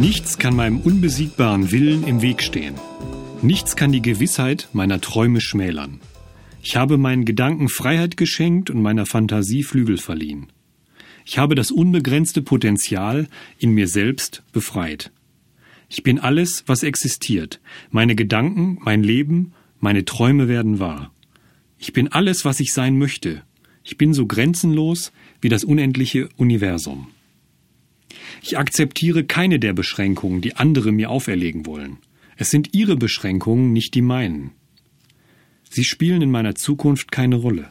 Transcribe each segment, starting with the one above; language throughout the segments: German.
Nichts kann meinem unbesiegbaren Willen im Weg stehen. Nichts kann die Gewissheit meiner Träume schmälern. Ich habe meinen Gedanken Freiheit geschenkt und meiner Fantasie Flügel verliehen. Ich habe das unbegrenzte Potenzial in mir selbst befreit. Ich bin alles, was existiert. Meine Gedanken, mein Leben, meine Träume werden wahr. Ich bin alles, was ich sein möchte. Ich bin so grenzenlos wie das unendliche Universum. Ich akzeptiere keine der Beschränkungen, die andere mir auferlegen wollen. Es sind ihre Beschränkungen, nicht die meinen. Sie spielen in meiner Zukunft keine Rolle.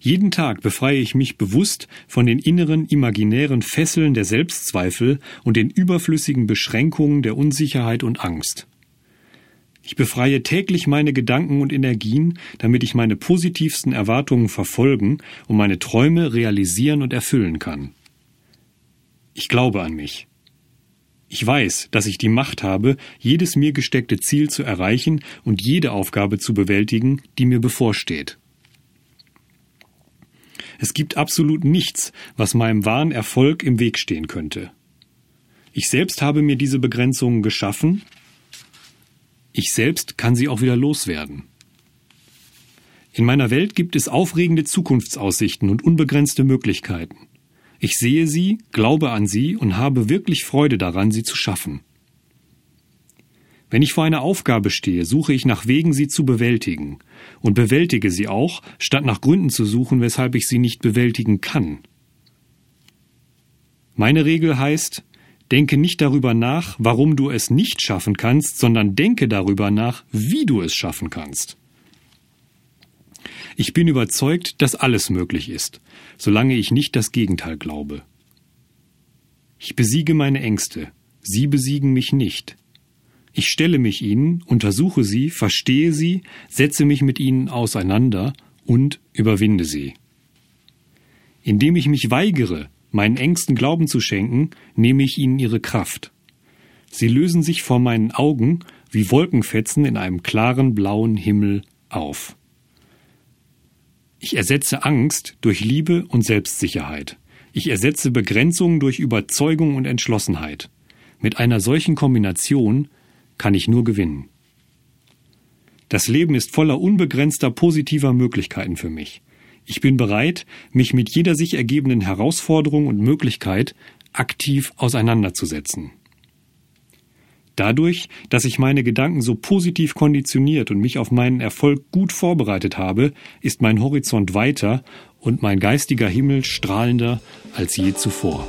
Jeden Tag befreie ich mich bewusst von den inneren imaginären Fesseln der Selbstzweifel und den überflüssigen Beschränkungen der Unsicherheit und Angst. Ich befreie täglich meine Gedanken und Energien, damit ich meine positivsten Erwartungen verfolgen und meine Träume realisieren und erfüllen kann. Ich glaube an mich. Ich weiß, dass ich die Macht habe, jedes mir gesteckte Ziel zu erreichen und jede Aufgabe zu bewältigen, die mir bevorsteht. Es gibt absolut nichts, was meinem wahren Erfolg im Weg stehen könnte. Ich selbst habe mir diese Begrenzungen geschaffen. Ich selbst kann sie auch wieder loswerden. In meiner Welt gibt es aufregende Zukunftsaussichten und unbegrenzte Möglichkeiten. Ich sehe sie, glaube an sie und habe wirklich Freude daran, sie zu schaffen. Wenn ich vor einer Aufgabe stehe, suche ich nach Wegen, sie zu bewältigen, und bewältige sie auch, statt nach Gründen zu suchen, weshalb ich sie nicht bewältigen kann. Meine Regel heißt, denke nicht darüber nach, warum du es nicht schaffen kannst, sondern denke darüber nach, wie du es schaffen kannst. Ich bin überzeugt, dass alles möglich ist, solange ich nicht das Gegenteil glaube. Ich besiege meine Ängste, sie besiegen mich nicht. Ich stelle mich ihnen, untersuche sie, verstehe sie, setze mich mit ihnen auseinander und überwinde sie. Indem ich mich weigere, meinen Ängsten Glauben zu schenken, nehme ich ihnen ihre Kraft. Sie lösen sich vor meinen Augen wie Wolkenfetzen in einem klaren blauen Himmel auf. Ich ersetze Angst durch Liebe und Selbstsicherheit. Ich ersetze Begrenzungen durch Überzeugung und Entschlossenheit. Mit einer solchen Kombination kann ich nur gewinnen. Das Leben ist voller unbegrenzter positiver Möglichkeiten für mich. Ich bin bereit, mich mit jeder sich ergebenden Herausforderung und Möglichkeit aktiv auseinanderzusetzen. Dadurch, dass ich meine Gedanken so positiv konditioniert und mich auf meinen Erfolg gut vorbereitet habe, ist mein Horizont weiter und mein geistiger Himmel strahlender als je zuvor.